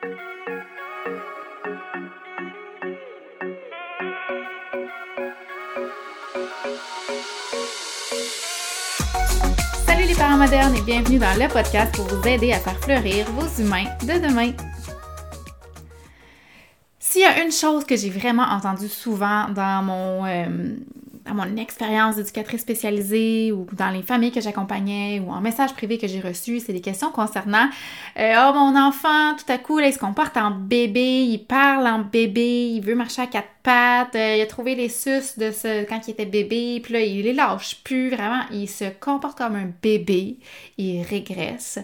Salut les parents modernes et bienvenue dans le podcast pour vous aider à faire fleurir vos humains de demain. S'il y a une chose que j'ai vraiment entendue souvent dans mon, euh, à mon expérience d'éducatrice spécialisée ou dans les familles que j'accompagnais ou en message privé que j'ai reçu, c'est des questions concernant euh, Oh, mon enfant, tout à coup, là, il se comporte en bébé, il parle en bébé, il veut marcher à quatre pattes, euh, il a trouvé les suces de ce quand il était bébé, puis là, il les lâche plus, vraiment, il se comporte comme un bébé, il régresse,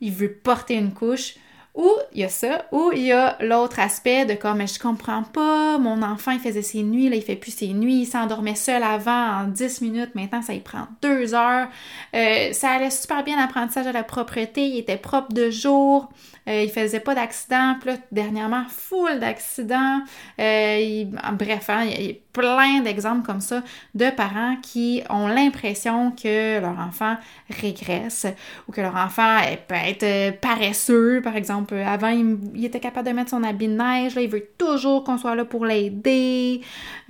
il veut porter une couche. Ou il y a ça, ou il y a l'autre aspect de comme je comprends pas, mon enfant il faisait ses nuits, là il fait plus ses nuits, il s'endormait seul avant en 10 minutes, maintenant ça y prend 2 heures. Euh, ça allait super bien l'apprentissage de la propreté, il était propre de jour, euh, il faisait pas d'accident, puis là dernièrement full d'accidents. Euh, bref, hein, il y a plein d'exemples comme ça de parents qui ont l'impression que leur enfant régresse ou que leur enfant peut être paresseux, par exemple avant, il, était capable de mettre son habit de neige. Là, il veut toujours qu'on soit là pour l'aider.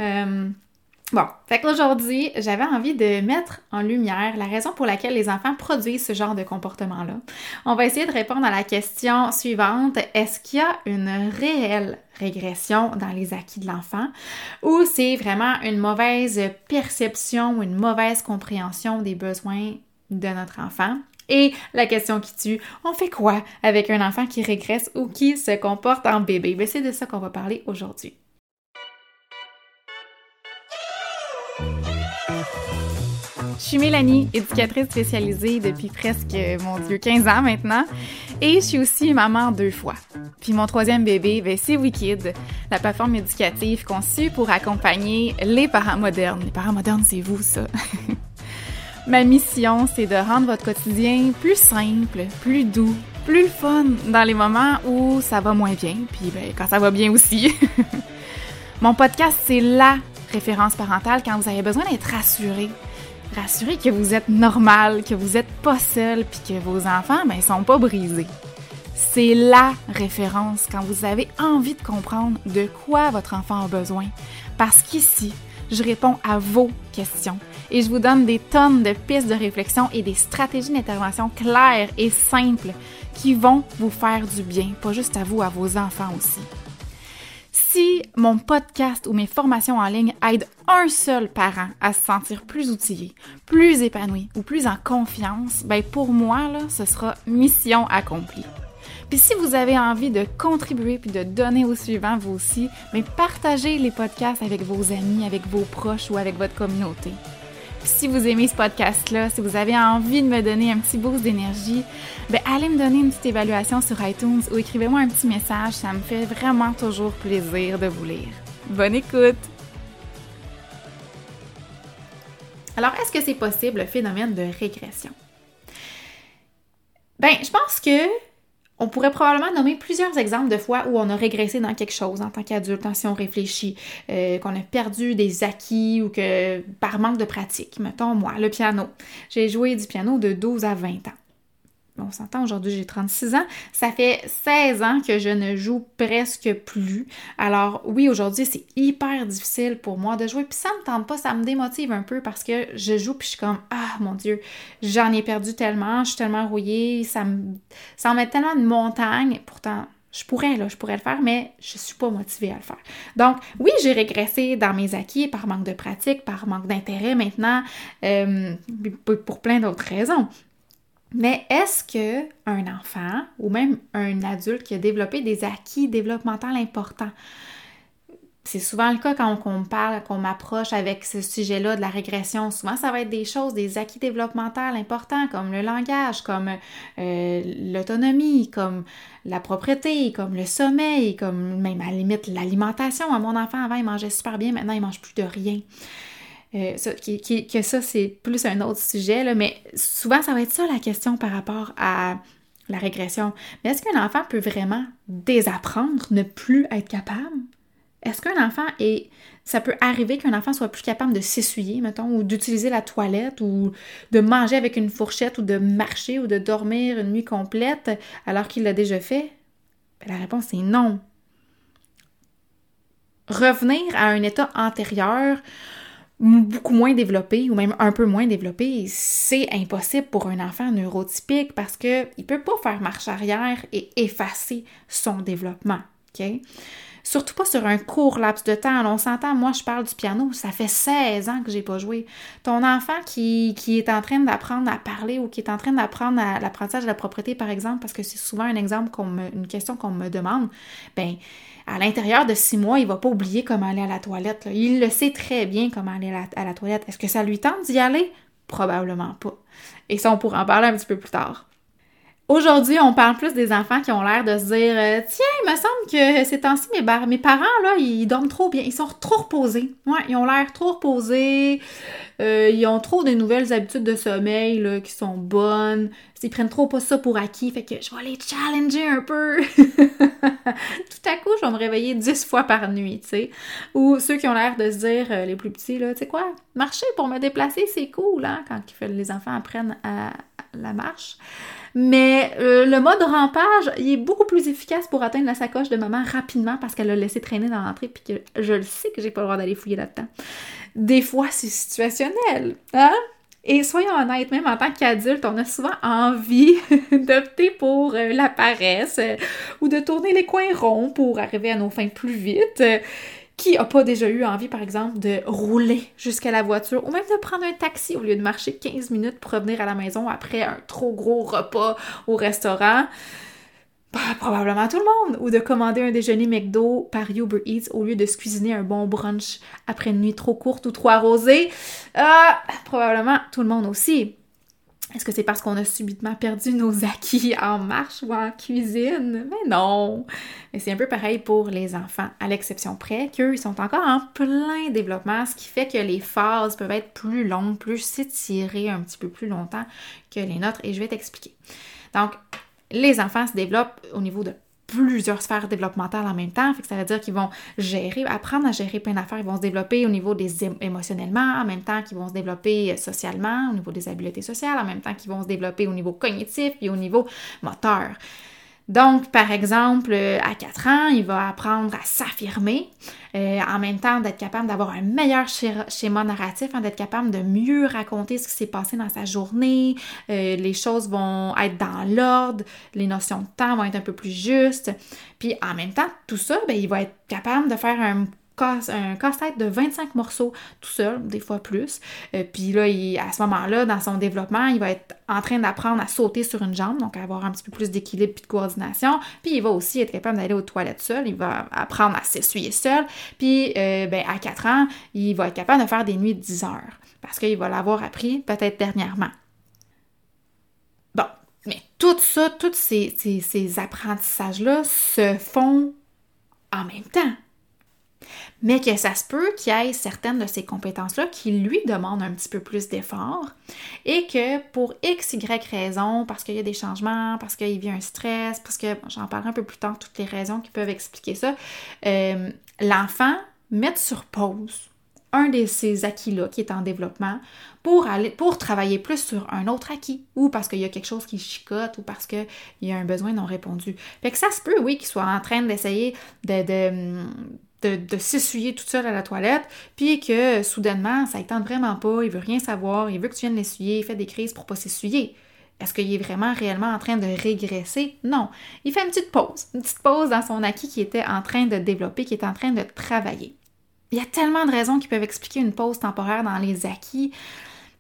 Euh, bon, fait qu'aujourd'hui, j'avais envie de mettre en lumière la raison pour laquelle les enfants produisent ce genre de comportement-là. On va essayer de répondre à la question suivante. Est-ce qu'il y a une réelle régression dans les acquis de l'enfant? Ou c'est vraiment une mauvaise perception ou une mauvaise compréhension des besoins de notre enfant? Et la question qui tue, on fait quoi avec un enfant qui régresse ou qui se comporte en bébé? Ben, c'est de ça qu'on va parler aujourd'hui. Je suis Mélanie, éducatrice spécialisée depuis presque, mon Dieu, 15 ans maintenant. Et je suis aussi maman deux fois. Puis mon troisième bébé, ben, c'est Wikid, la plateforme éducative conçue pour accompagner les parents modernes. Les parents modernes, c'est vous, ça. Ma mission, c'est de rendre votre quotidien plus simple, plus doux, plus fun dans les moments où ça va moins bien, puis ben, quand ça va bien aussi. Mon podcast, c'est la référence parentale quand vous avez besoin d'être rassuré. Rassuré que vous êtes normal, que vous n'êtes pas seul, puis que vos enfants, ben, sont pas brisés. C'est la référence quand vous avez envie de comprendre de quoi votre enfant a besoin. Parce qu'ici, je réponds à vos questions et je vous donne des tonnes de pistes de réflexion et des stratégies d'intervention claires et simples qui vont vous faire du bien, pas juste à vous, à vos enfants aussi. Si mon podcast ou mes formations en ligne aident un seul parent à se sentir plus outillé, plus épanoui ou plus en confiance, ben pour moi, là, ce sera mission accomplie. Puis si vous avez envie de contribuer puis de donner au suivant vous aussi, mais partagez les podcasts avec vos amis, avec vos proches ou avec votre communauté. Si vous aimez ce podcast-là, si vous avez envie de me donner un petit boost d'énergie, ben allez me donner une petite évaluation sur iTunes ou écrivez-moi un petit message, ça me fait vraiment toujours plaisir de vous lire. Bonne écoute! Alors, est-ce que c'est possible le phénomène de régression? Ben, je pense que on pourrait probablement nommer plusieurs exemples de fois où on a régressé dans quelque chose en tant qu'adulte, hein, si on réfléchit, euh, qu'on a perdu des acquis ou que par manque de pratique. Mettons moi, le piano. J'ai joué du piano de 12 à 20 ans on s'entend, aujourd'hui j'ai 36 ans, ça fait 16 ans que je ne joue presque plus. Alors oui, aujourd'hui c'est hyper difficile pour moi de jouer, puis ça me tente pas, ça me démotive un peu parce que je joue puis je suis comme ah mon dieu, j'en ai perdu tellement, je suis tellement rouillée, ça me met tellement de montagne, pourtant je pourrais, là, je pourrais le faire, mais je suis pas motivée à le faire. Donc, oui, j'ai régressé dans mes acquis par manque de pratique, par manque d'intérêt maintenant, euh, pour plein d'autres raisons. Mais est-ce que un enfant ou même un adulte qui a développé des acquis développementaux importants, c'est souvent le cas quand on, parle, qu'on m'approche avec ce sujet-là de la régression. Souvent, ça va être des choses, des acquis développementaux importants, comme le langage, comme euh, l'autonomie, comme la propreté, comme le sommeil, comme même à la limite l'alimentation. Mon enfant, avant, il mangeait super bien, maintenant, il mange plus de rien. Euh, que ça, c'est plus un autre sujet, là, mais souvent, ça va être ça la question par rapport à la régression. Mais est-ce qu'un enfant peut vraiment désapprendre, ne plus être capable? Est-ce qu'un enfant est. Ça peut arriver qu'un enfant soit plus capable de s'essuyer, mettons, ou d'utiliser la toilette, ou de manger avec une fourchette, ou de marcher, ou de dormir une nuit complète alors qu'il l'a déjà fait? Ben, la réponse est non. Revenir à un état antérieur beaucoup moins développé ou même un peu moins développé, c'est impossible pour un enfant neurotypique parce qu'il ne peut pas faire marche arrière et effacer son développement. OK? Surtout pas sur un court laps de temps. on s'entend, moi je parle du piano, ça fait 16 ans que j'ai pas joué. Ton enfant qui, est en train d'apprendre à parler ou qui est en train d'apprendre l'apprentissage de la propriété, par exemple, parce que c'est souvent un exemple, qu'on une question qu'on me demande, ben à l'intérieur de six mois, il va pas oublier comment aller à la toilette. Il le sait très bien comment aller à la toilette. Est-ce que ça lui tente d'y aller? Probablement pas. Et ça, on pourra en parler un petit peu plus tard. Aujourd'hui, on parle plus des enfants qui ont l'air de se dire euh, Tiens, il me semble que ces temps-ci, mes, mes, parents, là, ils dorment trop bien. Ils sont trop reposés. Ouais, ils ont l'air trop reposés. Euh, ils ont trop de nouvelles habitudes de sommeil là, qui sont bonnes. Ils prennent trop pas ça pour acquis. Fait que je vais les challenger un peu. Tout à coup, je vais me réveiller dix fois par nuit, tu sais. Ou ceux qui ont l'air de se dire, euh, les plus petits, là, tu sais quoi, marcher pour me déplacer, c'est cool, hein, quand les enfants apprennent à la marche. Mais euh, le mode rampage, il est beaucoup plus efficace pour atteindre la sacoche de maman rapidement parce qu'elle l'a laissé traîner dans l'entrée puis que je le sais que j'ai pas le droit d'aller fouiller là-dedans. Des fois, c'est situationnel, hein? Et soyons honnêtes, même en tant qu'adulte, on a souvent envie d'opter pour euh, la paresse euh, ou de tourner les coins ronds pour arriver à nos fins plus vite. Qui a pas déjà eu envie, par exemple, de rouler jusqu'à la voiture ou même de prendre un taxi au lieu de marcher 15 minutes pour revenir à la maison après un trop gros repas au restaurant? Bah, probablement tout le monde. Ou de commander un déjeuner McDo par Uber Eats au lieu de se cuisiner un bon brunch après une nuit trop courte ou trop arrosée. Ah, probablement tout le monde aussi. Est-ce que c'est parce qu'on a subitement perdu nos acquis en marche ou en cuisine? Mais non! Mais c'est un peu pareil pour les enfants, à l'exception près qu'eux, ils sont encore en plein développement, ce qui fait que les phases peuvent être plus longues, plus s'étirer un petit peu plus longtemps que les nôtres, et je vais t'expliquer. Donc, les enfants se développent au niveau de plusieurs sphères développementales en même temps. Fait que ça veut dire qu'ils vont gérer, apprendre à gérer plein d'affaires. Ils vont se développer au niveau des émotionnellement, en même temps qu'ils vont se développer euh, socialement, au niveau des habiletés sociales, en même temps qu'ils vont se développer au niveau cognitif et au niveau moteur. Donc, par exemple, euh, à 4 ans, il va apprendre à s'affirmer, euh, en même temps d'être capable d'avoir un meilleur schéma narratif, hein, d'être capable de mieux raconter ce qui s'est passé dans sa journée, euh, les choses vont être dans l'ordre, les notions de temps vont être un peu plus justes. Puis en même temps, tout ça, ben, il va être capable de faire un un casse-tête de 25 morceaux tout seul, des fois plus. Euh, puis là, à ce moment-là, dans son développement, il va être en train d'apprendre à sauter sur une jambe, donc avoir un petit peu plus d'équilibre et de coordination. Puis il va aussi être capable d'aller aux toilettes seul, il va apprendre à s'essuyer seul. Puis euh, ben, à 4 ans, il va être capable de faire des nuits de 10 heures parce qu'il va l'avoir appris peut-être dernièrement. Bon, mais tout ça, tous ces apprentissages-là se font en même temps mais que ça se peut qu'il ait certaines de ces compétences-là qui lui demandent un petit peu plus d'effort et que pour x, y raison, parce qu'il y a des changements, parce qu'il vit un stress, parce que j'en parlerai un peu plus tard, toutes les raisons qui peuvent expliquer ça, euh, l'enfant met sur pause un de ces acquis-là qui est en développement pour aller pour travailler plus sur un autre acquis ou parce qu'il y a quelque chose qui chicote ou parce qu'il y a un besoin non répondu. Fait que ça se peut, oui, qu'il soit en train d'essayer de de, s'essuyer toute seule à la toilette, puis que soudainement, ça ne tente vraiment pas, il veut rien savoir, il veut que tu viennes l'essuyer, il fait des crises pour pas s'essuyer. Est-ce qu'il est vraiment réellement en train de régresser? Non. Il fait une petite pause, une petite pause dans son acquis qui était en train de développer, qui est en train de travailler. Il y a tellement de raisons qui peuvent expliquer une pause temporaire dans les acquis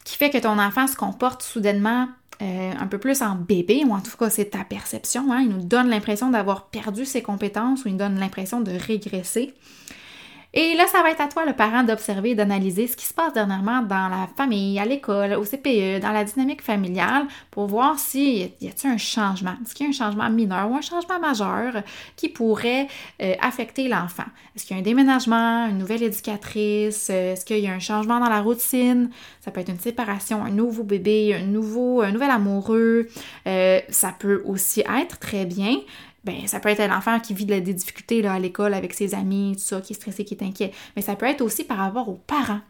qui fait que ton enfant se comporte soudainement euh, un peu plus en bébé, ou en tout cas c'est ta perception, hein. il nous donne l'impression d'avoir perdu ses compétences ou il nous donne l'impression de régresser. Et là, ça va être à toi, le parent, d'observer d'analyser ce qui se passe dernièrement dans la famille, à l'école, au CPE, dans la dynamique familiale, pour voir si y a-t-il un changement. Est-ce qu'il y a un changement mineur ou un changement majeur qui pourrait euh, affecter l'enfant? Est-ce qu'il y a un déménagement, une nouvelle éducatrice? Euh, est-ce qu'il y a un changement dans la routine? Ça peut être une séparation, un nouveau bébé, un nouveau, un nouvel amoureux. Euh, ça peut aussi être très bien ben ça peut être un enfant qui vit des difficultés là, à l'école avec ses amis, tout ça, qui est stressé, qui est inquiet, mais ça peut être aussi par rapport aux parents.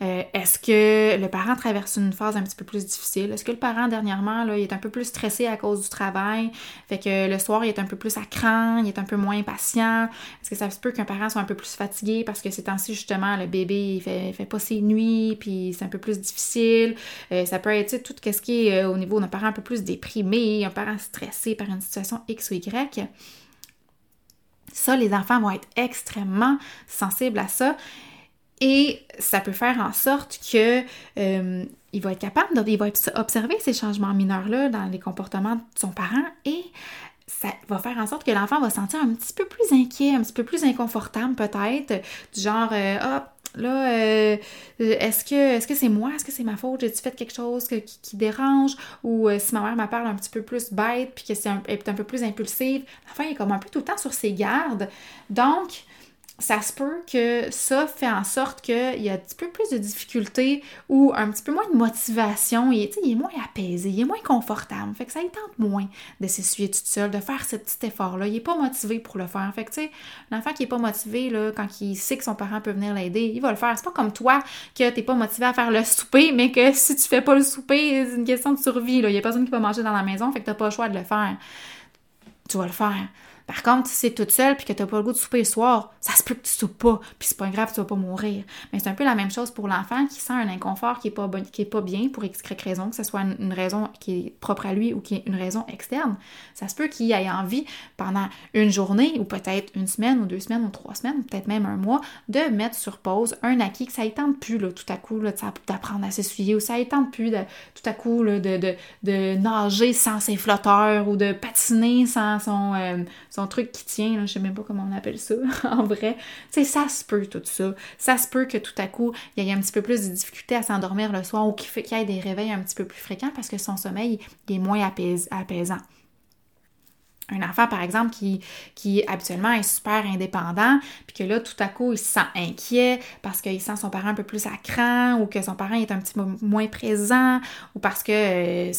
Euh, est-ce que le parent traverse une phase un petit peu plus difficile? Est-ce que le parent, dernièrement, là, il est un peu plus stressé à cause du travail? Fait que le soir, il est un peu plus à cran, il est un peu moins patient? Est-ce que ça se peut qu'un parent soit un peu plus fatigué parce que ces temps-ci, justement, le bébé, il fait, pas ses nuits, puis c'est un peu plus difficile? Euh, ça peut être tout ce qui est au niveau d'un parent un peu plus déprimé, un parent stressé par une situation X ou Y. Ça, les enfants vont être extrêmement sensibles à ça. Et ça peut faire en sorte que euh, il va être capable, de, il va observer ces changements mineurs-là dans les comportements de son parent et ça va faire en sorte que l'enfant va se sentir un petit peu plus inquiet, un petit peu plus inconfortable peut-être, du genre euh, là, euh, est-ce que est-ce que c'est moi? Est-ce que c'est ma faute? J'ai-tu fait quelque chose qui, dérange? Ou si ma mère me parle un petit peu plus bête puis qu'elle est un peu plus impulsive, l'enfant est comme un peu tout le temps sur ses gardes. Donc, ça se peut que ça fait en sorte qu'il y a un petit peu plus de difficultés ou un petit peu moins de motivation. Il, est moins apaisé, il est moins confortable. Fait que ça tente moins de s'essuyer toute seule, de faire ce petit effort-là. Il n'est pas motivé pour le faire. Fait que, tu sais, l'enfant qui n'est pas motivé, là, quand il sait que son parent peut venir l'aider, il va le faire. C'est pas comme toi que t'es pas motivé à faire le souper, mais que si tu fais pas le souper, c'est une question de survie. Il y a personne qui va manger dans la maison, fait que t'as pas le choix de le faire. Tu vas le faire. Par contre, si c'est toute seule puis que t'as pas le goût de souper le soir, ça se peut que tu soupes pas, puis c'est pas grave, tu vas pas mourir. Mais c'est un peu la même chose pour l'enfant qui sent un inconfort qui est pas, bon, qui est pas bien pour X raison, que ce soit une, raison qui est propre à lui ou qui est une raison externe. Ça se peut qu'il ait envie pendant une journée ou peut-être une semaine ou deux semaines ou trois semaines, peut-être même un mois, de mettre sur pause un acquis que ça ne tente plus là, tout à coup d'apprendre à s'essuyer ou ça ne tente plus tout à coup de, de, de, nager sans ses flotteurs ou de patiner sans son, euh, son truc qui tient, là, je sais même pas comment on appelle ça en vrai. Tu sais, ça se peut tout ça. Ça se peut que tout à coup, il y ait un petit peu plus de difficulté à s'endormir le soir ou qu'il y ait des réveils un petit peu plus fréquents parce que son sommeil est moins apaisant un enfant, par exemple, qui, qui habituellement est super indépendant, que là, tout à coup, il se sent inquiet parce qu'il sent son parent un peu plus à cran ou que son parent est un petit peu moins présent ou parce que euh,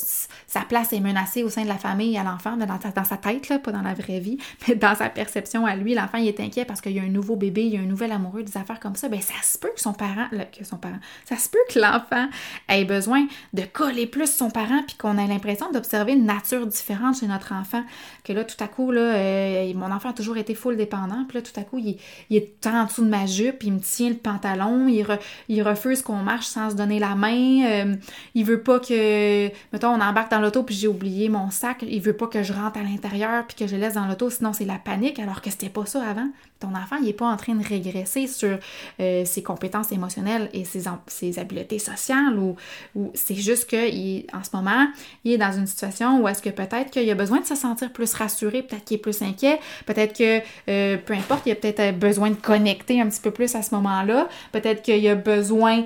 sa place est menacée au sein de la famille à l'enfant, dans, dans, sa tête, là, pas dans la vraie vie, mais dans sa perception à lui, l'enfant, est inquiet parce qu'il y a un nouveau bébé, il y a un nouvel amoureux, des affaires comme ça, ben ça se peut que son parent, que son parent, ça se peut que l'enfant ait besoin de coller plus son parent puis qu'on ait l'impression d'observer une nature différente chez notre enfant, que tout à coup, là, euh, mon enfant a toujours été full dépendant. Puis là, tout à coup, il, est en dessous de ma jupe, il me tient le pantalon, il, refuse qu'on marche sans se donner la main. Euh, il veut pas que, mettons, on embarque dans l'auto puis j'ai oublié mon sac. Il veut pas que je rentre à l'intérieur puis que je laisse dans l'auto, sinon c'est la panique, alors que c'était pas ça avant. Ton enfant, il est pas en train de régresser sur euh, ses compétences émotionnelles et ses, habiletés sociales ou, ou c'est juste qu'en ce moment, il est dans une situation où est-ce que peut-être qu'il a besoin de se sentir plus rassuré peut-être qu'il est plus inquiet, peut-être que, euh, peu importe, il a peut-être euh, besoin de connecter un petit peu plus à ce moment-là, peut-être qu'il a besoin,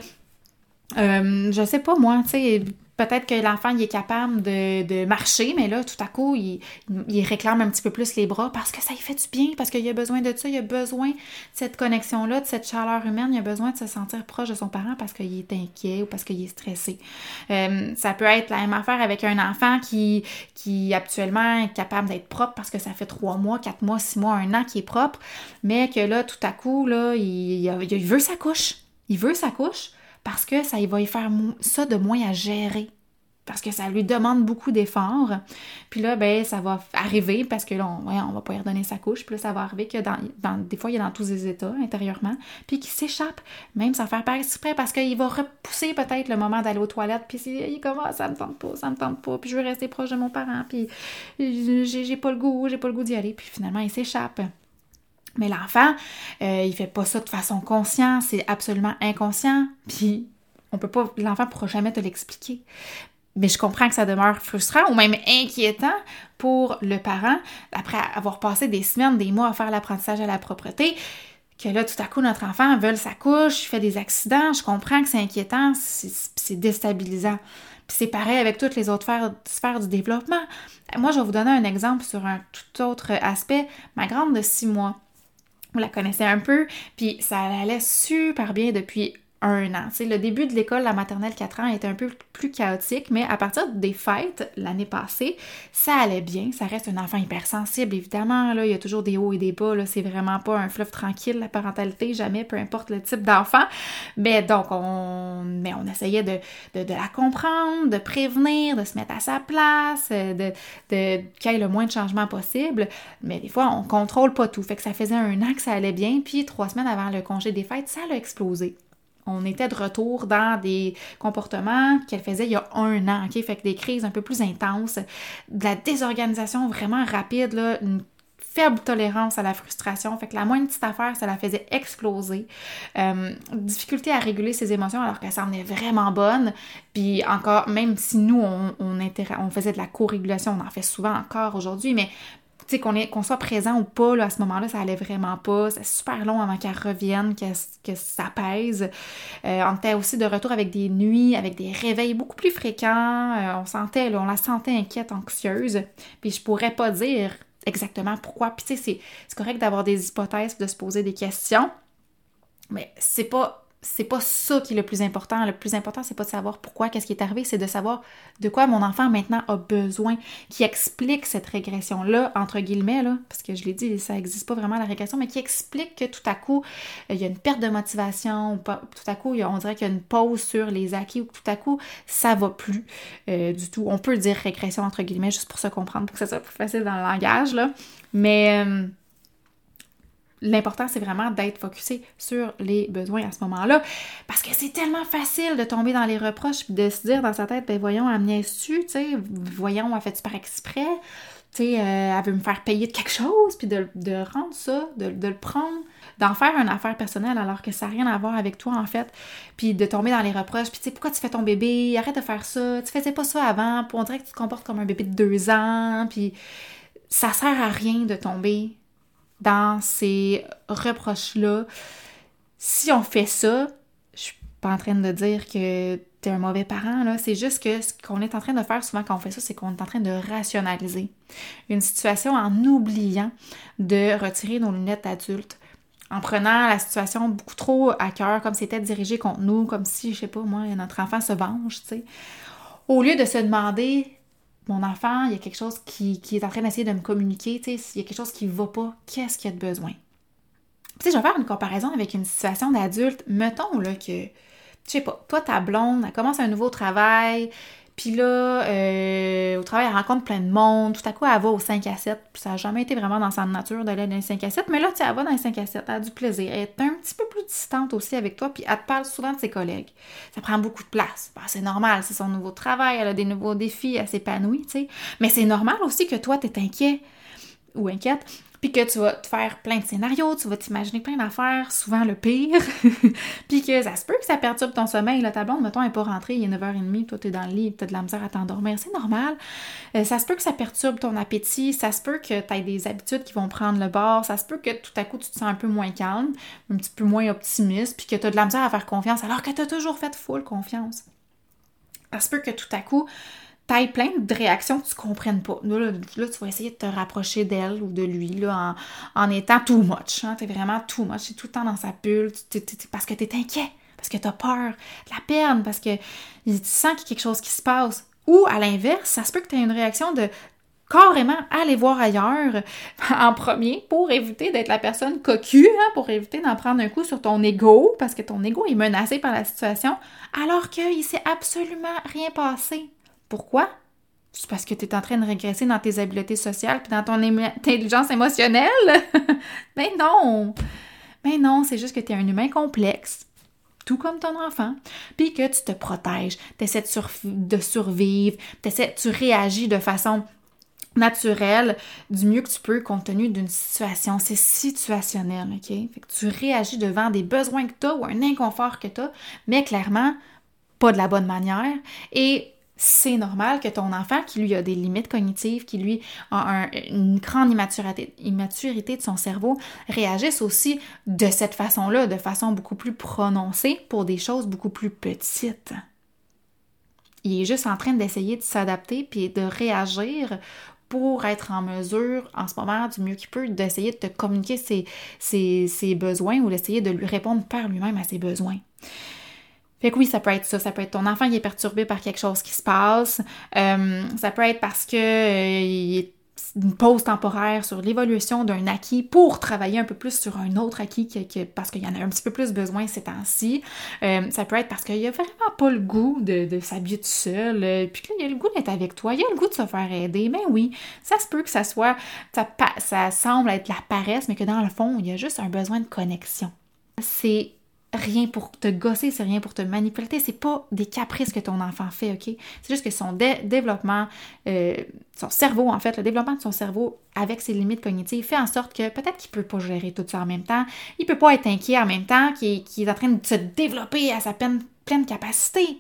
euh, je sais pas moi, tu sais, Peut-être que l'enfant il est capable de, marcher, mais là, tout à coup, il, réclame un petit peu plus les bras parce que ça lui fait du bien, parce qu'il a besoin de ça, il a besoin de cette connexion-là, de cette chaleur humaine, il a besoin de se sentir proche de son parent parce qu'il est inquiet ou parce qu'il est stressé. Euh, ça peut être la même affaire avec un enfant qui, qui actuellement est capable d'être propre parce que ça fait trois mois, quatre mois, six mois, un an qu'il est propre, mais que là, tout à coup, là, il, il veut sa couche. Il veut sa couche parce que ça va y faire ça de moins à gérer. Parce que ça lui demande beaucoup d'efforts. Puis là, ben, ça va arriver parce que là, on, ouais, va pas y redonner sa couche. Puis là, ça va arriver que dans, des fois, il est dans tous les états intérieurement. Puis qu'il s'échappe, même sans faire pas exprès, parce qu'il va repousser peut-être le moment d'aller aux toilettes. Puis il commence, ah, ça me tente pas, ça me tente pas. Puis je veux rester proche de mon parent. Puis j'ai pas le goût, j'ai pas le goût d'y aller. Puis finalement, il s'échappe. Mais l'enfant, euh, il fait pas ça de façon consciente, c'est absolument inconscient, puis on peut pas, l'enfant pourra jamais te l'expliquer. Mais je comprends que ça demeure frustrant ou même inquiétant pour le parent après avoir passé des semaines, des mois à faire l'apprentissage à la propreté, que là, tout à coup, notre enfant veut sa couche, fait des accidents. Je comprends que c'est inquiétant, c'est déstabilisant. Puis c'est pareil avec toutes les autres sphères, du développement. Moi, je vais vous donner un exemple sur un tout autre aspect. Ma grande de six mois, vous la connaissez un peu, puis ça allait super bien depuis un an. le début de l'école, la maternelle 4 ans, était un peu plus chaotique, mais à partir des fêtes, l'année passée, ça allait bien. Ça reste un enfant hypersensible, évidemment. Là, il y a toujours des hauts et des bas. C'est vraiment pas un fleuve tranquille, la parentalité, jamais, peu importe le type d'enfant. Mais donc, on, essayait de, la comprendre, de prévenir, de se mettre à sa place, euh, de, de qu'il y ait le moins de changements possible. Mais des fois, on contrôle pas tout. Fait que ça faisait un an que ça allait bien, puis trois semaines avant le congé des fêtes, ça a explosé on était de retour dans des comportements qu'elle faisait il y a un an, OK? Fait que des crises un peu plus intenses, de la désorganisation vraiment rapide, là, une faible tolérance à la frustration. Fait que la moindre petite affaire, ça la faisait exploser. Euh, difficulté à réguler ses émotions alors qu'elle s'en est vraiment bonne. Puis encore, même si nous, on, on, on faisait de la co-régulation, on en fait souvent encore aujourd'hui, mais tu sais, qu'on soit présent ou pas, là, à ce moment-là, ça allait vraiment pas. C'est super long avant qu'elle revienne, que, que ça pèse. Euh, on était aussi de retour avec des nuits, avec des réveils beaucoup plus fréquents. Euh, on sentait, là, on la sentait inquiète, anxieuse. Puis je pourrais pas dire exactement pourquoi. Puis tu sais, c'est correct d'avoir des hypothèses, de se poser des questions. Mais c'est pas c'est pas ça qui est le plus important. Le plus important, c'est pas de savoir pourquoi, qu'est-ce qui est arrivé, c'est de savoir de quoi mon enfant maintenant a besoin, qui explique cette régression-là, entre guillemets, là, parce que je l'ai dit, ça n'existe pas vraiment la régression, mais qui explique que tout à coup, il y a une perte de motivation, tout à coup, on dirait qu'il y a une pause sur les acquis, ou tout à coup, ça va plus euh, du tout. On peut dire régression, entre guillemets, juste pour se comprendre, pour que ça soit plus facile dans le langage, là. Mais... Euh, L'important, c'est vraiment d'être focusé sur les besoins à ce moment-là. Parce que c'est tellement facile de tomber dans les reproches et de se dire dans sa tête, ben voyons, elle tu tu sais, voyons, elle fait-tu par exprès, tu sais, euh, elle veut me faire payer de quelque chose, puis de, rendre ça, de, le prendre, d'en faire une affaire personnelle alors que ça n'a rien à voir avec toi, en fait, puis de tomber dans les reproches, puis tu pourquoi tu fais ton bébé, arrête de faire ça, tu faisais pas ça avant, on dirait que tu te comportes comme un bébé de deux ans, puis ça sert à rien de tomber dans ces reproches-là. Si on fait ça, je suis pas en train de dire que tu es un mauvais parent, là. C'est juste que ce qu'on est en train de faire souvent quand on fait ça, c'est qu'on est en train de rationaliser une situation en oubliant de retirer nos lunettes d'adulte, en prenant la situation beaucoup trop à cœur, comme c'était dirigé contre nous, comme si, je sais pas, moi, notre enfant se venge, tu sais. Au lieu de se demander mon enfant, il y a quelque chose qui, est en train d'essayer de me communiquer, tu sais, s'il y a quelque chose qui ne va pas, qu'est-ce qu'il y a de besoin? Tu sais, je vais faire une comparaison avec une situation d'adulte. Mettons, là, que, je sais pas, toi, ta blonde, elle commence un nouveau travail, puis là, euh, au travail, elle rencontre plein de monde. Tout à coup, elle va au 5 à 7. Puis ça n'a jamais été vraiment dans sa nature d'aller dans les 5 à 7. Mais là, tu elle va dans les 5 à 7. Elle a du plaisir. Elle est un petit peu plus distante aussi avec toi. Puis elle te parle souvent de ses collègues. Ça prend beaucoup de place. c'est normal. C'est son nouveau travail. Elle a des nouveaux défis. Elle s'épanouit, tu sais. Mais c'est normal aussi que toi, tu es inquiet ou inquiète puis que tu vas te faire plein de scénarios, tu vas t'imaginer plein d'affaires, souvent le pire, puis que ça se peut que ça perturbe ton sommeil. La ta blonde, mettons, n'est pas rentrée, il est 9h30, toi, tu es dans le lit, tu as de la misère à t'endormir, c'est normal. Euh, ça se peut que ça perturbe ton appétit, ça se peut que tu aies des habitudes qui vont prendre le bord, ça se peut que tout à coup, tu te sens un peu moins calme, un petit peu moins optimiste, puis que tu as de la misère à faire confiance, alors que tu as toujours fait full confiance. Ça se peut que tout à coup, t'ailles plein de réactions que tu comprennes pas. Là, tu vas essayer de te rapprocher d'elle ou de lui là, en, étant too much. Hein? T'es vraiment too much. T'es tout le temps dans sa bulle parce que t'es inquiet, parce que t'as peur de la peine, parce que tu sens qu'il y a quelque chose qui se passe. Ou à l'inverse, ça se peut que tu une réaction de carrément aller voir ailleurs en premier pour éviter d'être la personne cocu, hein, pour éviter d'en prendre un coup sur ton ego, parce que ton ego est menacé par la situation, alors qu'il s'est absolument rien passé. Pourquoi? C'est parce que tu es en train de régresser dans tes habiletés sociales puis dans ton intelligence émotionnelle? Mais non! Mais non, c'est juste que tu es un humain complexe, tout comme ton enfant, puis que tu te protèges, tu essaies de, survivre, tu réagis de façon naturelle du mieux que tu peux compte tenu d'une situation. C'est situationnel, OK? Que tu réagis devant des besoins que tu as ou un inconfort que tu as, mais clairement, pas de la bonne manière. Et c'est normal que ton enfant, qui lui a des limites cognitives, qui lui a une grande immaturité, de son cerveau, réagisse aussi de cette façon-là, de façon beaucoup plus prononcée pour des choses beaucoup plus petites. Il est juste en train d'essayer de s'adapter puis de réagir pour être en mesure, en ce moment, du mieux qu'il peut, d'essayer de te communiquer ses besoins ou d'essayer de lui répondre par lui-même à ses besoins. Fait que oui, ça peut être ça. Ça peut être ton enfant qui est perturbé par quelque chose qui se passe. Euh, ça peut être parce que euh, il est une pause temporaire sur l'évolution d'un acquis pour travailler un peu plus sur un autre acquis parce qu'il y en a un petit peu plus besoin ces temps-ci. Euh, ça peut être parce qu'il n'y a vraiment pas le goût de, de s'habiller tout seul, euh, puis qu'il y a le goût d'être avec toi, il y a le goût de se faire aider. Ben oui, ça se peut que ça soit, ça, ça semble être la paresse, mais que dans le fond, il y a juste un besoin de connexion. C'est rien pour te gosser, c'est rien pour te manipuler, c'est pas des caprices que ton enfant fait, ok? C'est juste que son développement, euh, son cerveau, en fait, le développement de son cerveau avec ses limites cognitives fait en sorte que peut-être qu'il peut pas gérer tout ça en même temps, il peut pas être inquiet en même temps, qu'il est en train de se développer à sa pleine, pleine capacité.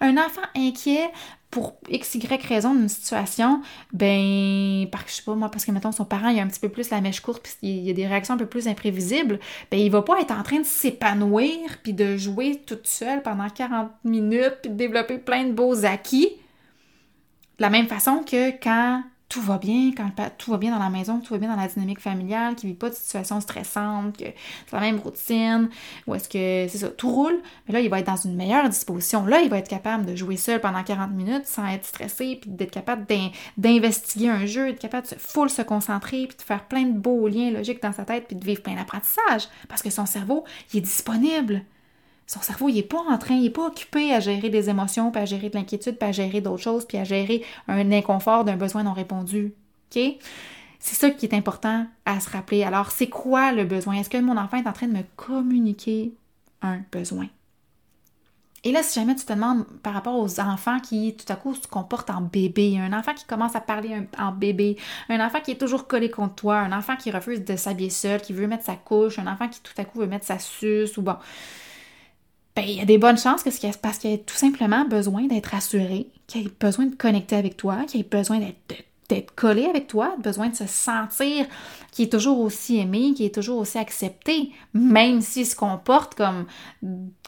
Un enfant inquiet pour x, y raison d'une situation, ben, par, je sais pas moi, parce que mettons son parent il a un petit peu plus la mèche courte, puis il y a des réactions un peu plus imprévisibles, ben, il va pas être en train de s'épanouir, puis de jouer toute seule pendant 40 minutes, puis de développer plein de beaux acquis. De la même façon que quand tout va bien, quand tout va bien dans la maison, tout va bien dans la dynamique familiale, qu'il ne vit pas de situation stressante, que c'est la même routine, ou est-ce que c'est ça, tout roule, mais là, il va être dans une meilleure disposition. Là, il va être capable de jouer seul pendant 40 minutes sans être stressé, puis d'être capable d'investiguer un jeu, d'être capable de full se concentrer, puis de faire plein de beaux liens logiques dans sa tête, puis de vivre plein d'apprentissage, parce que son cerveau, il est disponible. Son cerveau, il n'est pas en train, il n'est pas occupé à gérer des émotions, puis à gérer de l'inquiétude, puis à gérer d'autres choses, puis à gérer un inconfort d'un besoin non répondu. OK? C'est ça qui est important à se rappeler. Alors, c'est quoi le besoin? Est-ce que mon enfant est en train de me communiquer un besoin? Et là, si jamais tu te demandes par rapport aux enfants qui tout à coup se comportent en bébé, un enfant qui commence à parler en bébé, un enfant qui est toujours collé contre toi, un enfant qui refuse de s'habiller seul, qui veut mettre sa couche, un enfant qui tout à coup veut mettre sa suce ou bon, ben, il y a des bonnes chances que c'est parce qu'il a tout simplement besoin d'être rassuré, qu'il a besoin de connecter avec toi, qu'il a besoin d'être collé avec toi, besoin de se sentir qu'il est toujours aussi aimé, qu'il est toujours aussi accepté, même s'il se comporte comme,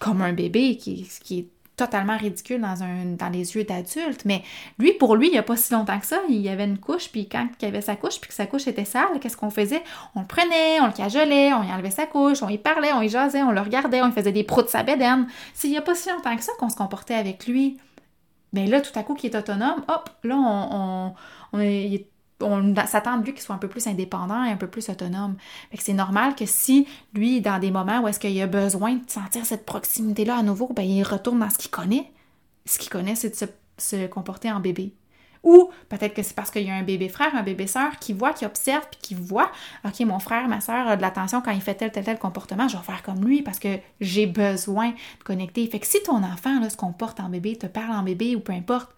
comme un bébé qui, qui est totalement ridicule dans, les yeux d'adultes. Mais lui, pour lui, il n'y a pas si longtemps que ça, il y avait une couche, puis quand il avait sa couche, puis que sa couche était sale, qu'est-ce qu'on faisait? On le prenait, on le cajolait, on y enlevait sa couche, on y parlait, on y jasait, on le regardait, on lui faisait des proutes de sa bédaine. S'il n'y a pas si longtemps que ça qu'on se comportait avec lui, bien là, tout à coup, qu'il est autonome, hop, là, on, est on s'attend de lui qu'il soit un peu plus indépendant et un peu plus autonome. c'est normal que si lui, dans des moments où est-ce qu'il a besoin de sentir cette proximité-là à nouveau, ben il retourne dans ce qu'il connaît. Ce qu'il connaît, c'est de se, comporter en bébé. Ou peut-être que c'est parce qu'il y a un bébé frère, un bébé sœur qui voit, qui observe, puis qui voit, OK, mon frère, ma sœur a de l'attention quand il fait tel, tel, tel comportement, je vais faire comme lui parce que j'ai besoin de connecter. Fait que si ton enfant se comporte en bébé, te parle en bébé ou peu importe,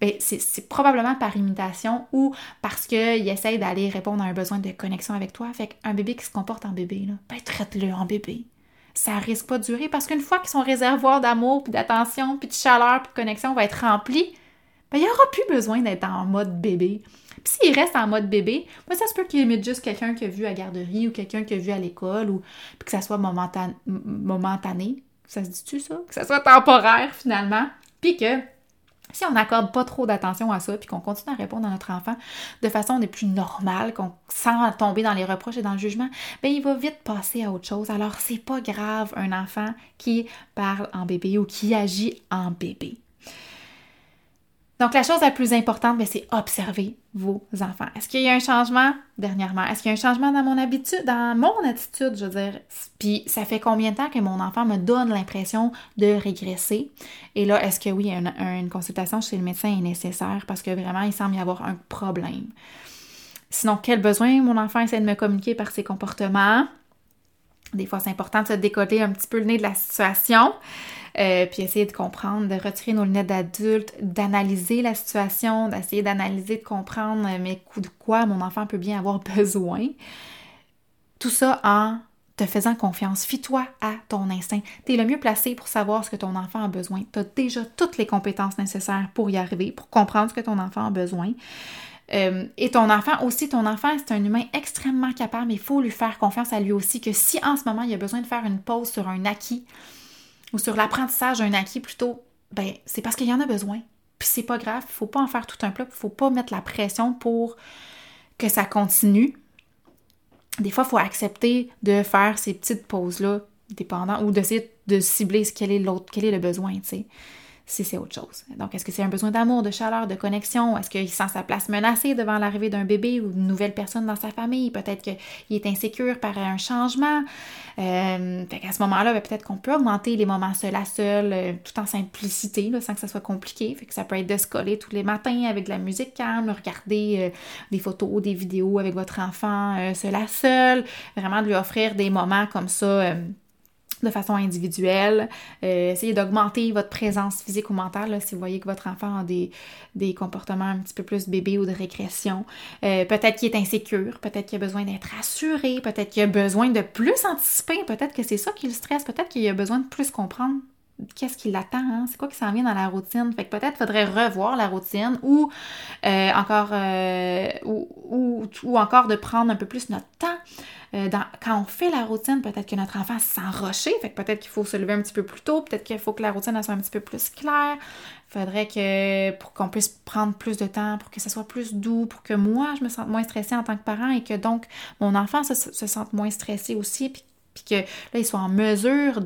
ben, c'est probablement par imitation ou parce qu'il essaye d'aller répondre à un besoin de connexion avec toi. Fait qu'un bébé qui se comporte en bébé, là, ben, traite-le en bébé. Ça risque pas de durer parce qu'une fois que son réservoir d'amour, puis d'attention, puis de chaleur, puis de connexion va être rempli, ben, il n'y aura plus besoin d'être en mode bébé. Puis s'il reste en mode bébé, ben, ça se peut qu'il imite juste quelqu'un qui a vu à garderie ou quelqu'un qui a vu à l'école ou puis que ça soit momentané. Ça se dit-tu ça? Que ça soit temporaire finalement. Puis que si on n'accorde pas trop d'attention à ça, puis qu'on continue à répondre à notre enfant de façon des plus normale, qu'on sans tomber dans les reproches et dans le jugement, bien, il va vite passer à autre chose. Alors, c'est pas grave un enfant qui parle en bébé ou qui agit en bébé. Donc, la chose la plus importante, ben, c'est observer vos enfants. Est-ce qu'il y a un changement dernièrement? Est-ce qu'il y a un changement dans mon habitude, dans mon attitude, je veux dire? Puis, ça fait combien de temps que mon enfant me donne l'impression de régresser? Et là, est-ce que oui, une, une consultation chez le médecin est nécessaire parce que vraiment, il semble y avoir un problème? Sinon, quel besoin mon enfant essaie de me communiquer par ses comportements? Des fois, c'est important de se décoller un petit peu le nez de la situation. Euh, puis essayer de comprendre, de retirer nos lunettes d'adulte, d'analyser la situation, d'essayer d'analyser, de comprendre, euh, mais de quoi mon enfant peut bien avoir besoin. Tout ça en te faisant confiance. Fie-toi à ton instinct. Tu es le mieux placé pour savoir ce que ton enfant a besoin. Tu as déjà toutes les compétences nécessaires pour y arriver, pour comprendre ce que ton enfant a besoin. Euh, et ton enfant aussi, ton enfant, c'est un humain extrêmement capable, mais il faut lui faire confiance à lui aussi que si en ce moment il a besoin de faire une pause sur un acquis, ou sur l'apprentissage d'un acquis plutôt, ben c'est parce qu'il y en a besoin. Puis c'est pas grave, il faut pas en faire tout un plat, faut pas mettre la pression pour que ça continue. Des fois, il faut accepter de faire ces petites pauses-là, dépendant, ou d'essayer de cibler quel est l'autre, quel est le besoin, tu sais si c'est autre chose. Donc, est-ce que c'est un besoin d'amour, de chaleur, de connexion? Est-ce qu'il sent sa place menacée devant l'arrivée d'un bébé ou d'une nouvelle personne dans sa famille? Peut-être qu'il est insécure par un changement. Euh, qu'à ce moment-là, ben, peut-être qu'on peut augmenter les moments seul à seul, euh, tout en simplicité, sans que ça soit compliqué. Fait ça peut être de se coller tous les matins avec de la musique calme, regarder euh, des photos, des vidéos avec votre enfant seul à seul, vraiment de lui offrir des moments comme ça de façon individuelle. Euh, essayez d'augmenter votre présence physique ou mentale si vous voyez que votre enfant a des, comportements un petit peu plus bébé ou de régression. Euh, peut-être qu'il est insécure, peut-être qu'il a besoin d'être assuré, peut-être qu'il a besoin de plus anticiper, peut-être que c'est ça qui le stresse, peut-être qu'il a besoin de plus comprendre qu'est-ce qui l'attend, hein? c'est quoi qui s'en vient dans la routine? Fait que peut-être faudrait revoir la routine ou euh, encore ou, ou, encore de prendre un peu plus notre temps euh, quand on fait la routine, peut-être que notre enfant se sent fait que peut-être qu'il faut se lever un petit peu plus tôt, peut-être qu'il faut que la routine soit un petit peu plus claire. Faudrait que pour qu'on puisse prendre plus de temps, pour que ça soit plus doux, pour que moi je me sente moins stressée en tant que parent et que donc mon enfant se, sente moins stressé aussi, puis que là, il soit en mesure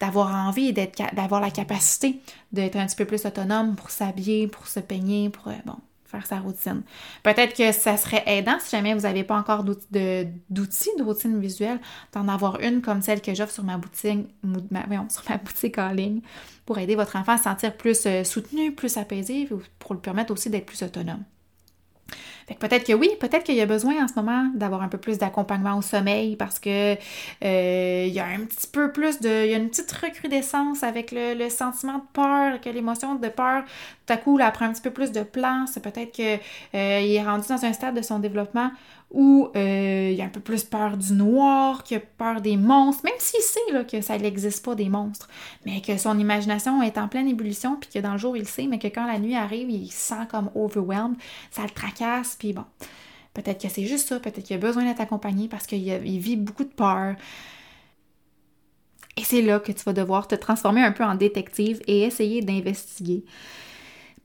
d'avoir envie et d'avoir la capacité d'être un petit peu plus autonome pour s'habiller, pour se peigner, pour, euh, bon, sa routine. Peut-être que ça serait aidant si jamais vous n'avez pas encore d'outils de, routine visuelle, d'en avoir une comme celle que j'offre sur ma boutique, sur ma boutique en ligne pour aider votre enfant à se sentir plus euh, soutenu, plus apaisé, pour lui permettre aussi d'être plus autonome. Fait que peut-être que oui, peut-être qu'il y a besoin en ce moment d'avoir un peu plus d'accompagnement au sommeil parce que euh, il y a un petit peu plus de. Il y a une petite recrudescence avec le, sentiment de peur, que l'émotion de peur, tout à coup, là, prend un petit peu plus de place. Peut-être qu'il euh, est rendu dans un stade de son développement où euh, il a un peu plus peur du noir, qu'il a peur des monstres, même s'il sait là, que ça n'existe pas des monstres, mais que son imagination est en pleine ébullition, puis que dans le jour il sait, mais que quand la nuit arrive, il se sent comme overwhelmed, ça le tracasse, puis bon, peut-être que c'est juste ça, peut-être qu'il a besoin d'être accompagné parce qu'il vit beaucoup de peur. Et c'est là que tu vas devoir te transformer un peu en détective et essayer d'investiguer.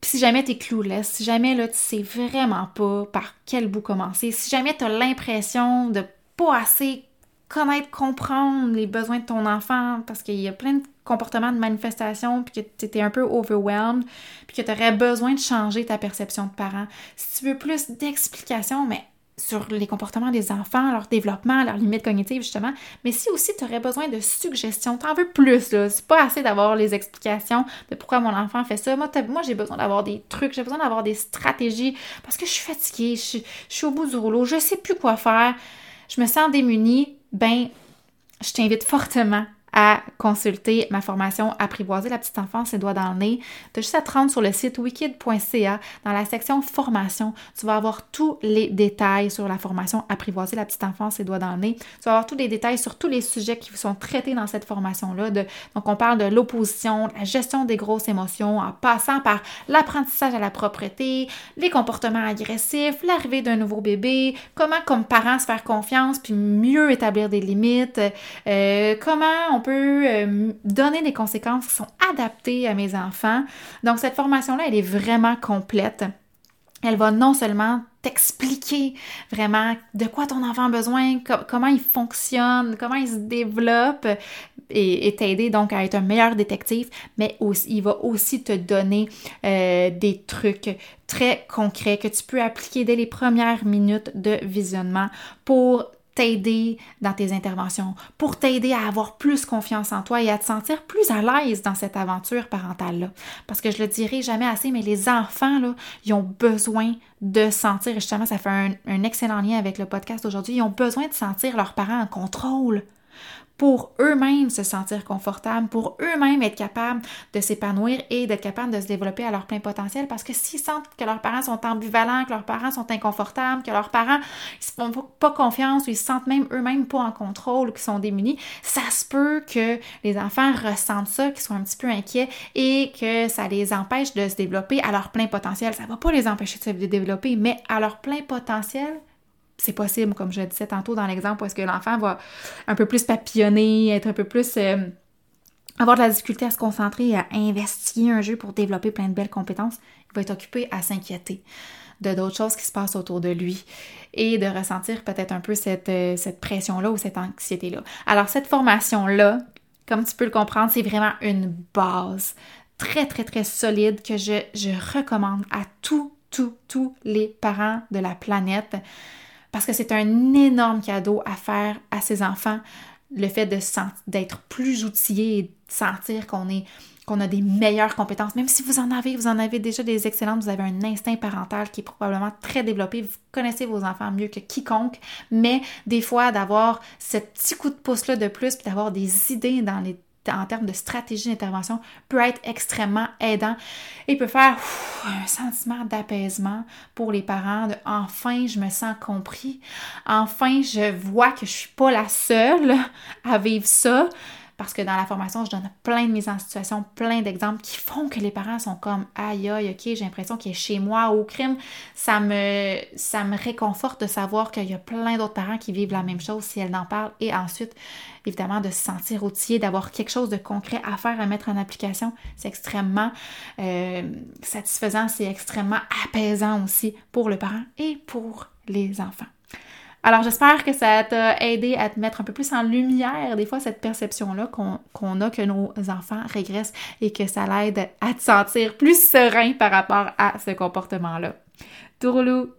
Si jamais t'es clueless, si jamais là, tu sais vraiment pas par quel bout commencer, si jamais tu as l'impression de pas assez connaître, comprendre les besoins de ton enfant, parce qu'il y a plein de comportements de manifestation, puis que tu étais un peu overwhelmed, puis que tu aurais besoin de changer ta perception de parent. Si tu veux plus d'explications, mais sur les comportements des enfants, leur développement, leurs limites cognitives, justement. Mais si aussi tu aurais besoin de suggestions, t'en veux plus, là. C'est pas assez d'avoir les explications de pourquoi mon enfant fait ça. Moi, j'ai besoin d'avoir des trucs, j'ai besoin d'avoir des stratégies parce que je suis fatiguée, je, je suis au bout du rouleau, je sais plus quoi faire, je me sens démunie. Ben, je t'invite fortement à consulter ma formation Apprivoiser la petite enfance, les doigts dans le nez. Tu as juste à te rendre sur le site wikid.ca dans la section formation. Tu vas avoir tous les détails sur la formation Apprivoiser la petite enfance, les doigts dans le nez. Tu vas avoir tous les détails sur tous les sujets qui sont traités dans cette formation-là. Donc, on parle de l'opposition, la gestion des grosses émotions, en passant par l'apprentissage à la propreté, les comportements agressifs, l'arrivée d'un nouveau bébé, comment comme parent se faire confiance puis mieux établir des limites, euh, comment on peut euh, donner des conséquences qui sont adaptées à mes enfants. Donc cette formation-là, elle est vraiment complète. Elle va non seulement t'expliquer vraiment de quoi ton enfant a besoin, comment il fonctionne, comment il se développe et, t'aider donc à être un meilleur détective, mais il va aussi te donner euh, des trucs très concrets que tu peux appliquer dès les premières minutes de visionnement pour t'aider dans tes interventions, pour t'aider à avoir plus confiance en toi et à te sentir plus à l'aise dans cette aventure parentale-là. Parce que je le dirai jamais assez, mais les enfants, là, ils ont besoin de sentir, et justement, ça fait un, un excellent lien avec le podcast d'aujourd'hui, ils ont besoin de sentir leurs parents en contrôle pour eux-mêmes se sentir confortables, pour eux-mêmes être capables de s'épanouir et d'être capables de se développer à leur plein potentiel. Parce que s'ils sentent que leurs parents sont ambivalents, que leurs parents sont inconfortables, que leurs parents ne se font pas confiance ou ils se sentent même eux-mêmes pas en contrôle ou qu'ils sont démunis, ça se peut que les enfants ressentent ça, qu'ils soient un petit peu inquiets et que ça les empêche de se développer à leur plein potentiel. Ça va pas les empêcher de se développer, mais à leur plein potentiel, c'est possible, comme je le disais tantôt dans l'exemple, où est-ce que l'enfant va un peu plus papillonner, être un peu plus... Euh, avoir de la difficulté à se concentrer et à investiguer un jeu pour développer plein de belles compétences, il va être occupé à s'inquiéter de d'autres choses qui se passent autour de lui et de ressentir peut-être un peu cette, euh, cette pression-là ou cette anxiété-là. Alors cette formation-là, comme tu peux le comprendre, c'est vraiment une base très, très, très solide que je, je recommande à tous, tous, tous les parents de la planète parce que c'est un énorme cadeau à faire à ses enfants, le fait d'être plus outillé et de sentir qu'on est qu'on a des meilleures compétences, même si vous en avez, vous en avez déjà des excellentes, vous avez un instinct parental qui est probablement très développé, vous connaissez vos enfants mieux que quiconque, mais des fois d'avoir ce petit coup de pouce-là de plus, puis d'avoir des idées dans les en termes de stratégie d'intervention peut être extrêmement aidant. Et peut faire un sentiment d'apaisement pour les parents de enfin je me sens compris, enfin je vois que je suis pas la seule à vivre ça parce que dans la formation, je donne plein de mises en situation, plein d'exemples qui font que les parents sont comme aïe aïe, ok, j'ai l'impression qu'il est chez moi au crime. Ça me, ça me réconforte de savoir qu'il y a plein d'autres parents qui vivent la même chose si elles en parlent. Et ensuite, évidemment, de se sentir outillé, d'avoir quelque chose de concret à faire, à mettre en application. C'est extrêmement euh, satisfaisant, c'est extrêmement apaisant aussi pour le parent et pour les enfants. Alors j'espère que ça t'a aidé à te mettre un peu plus en lumière des fois cette perception-là qu'on a que nos enfants régressent et que ça l'aide à te sentir plus serein par rapport à ce comportement-là. Tourlou!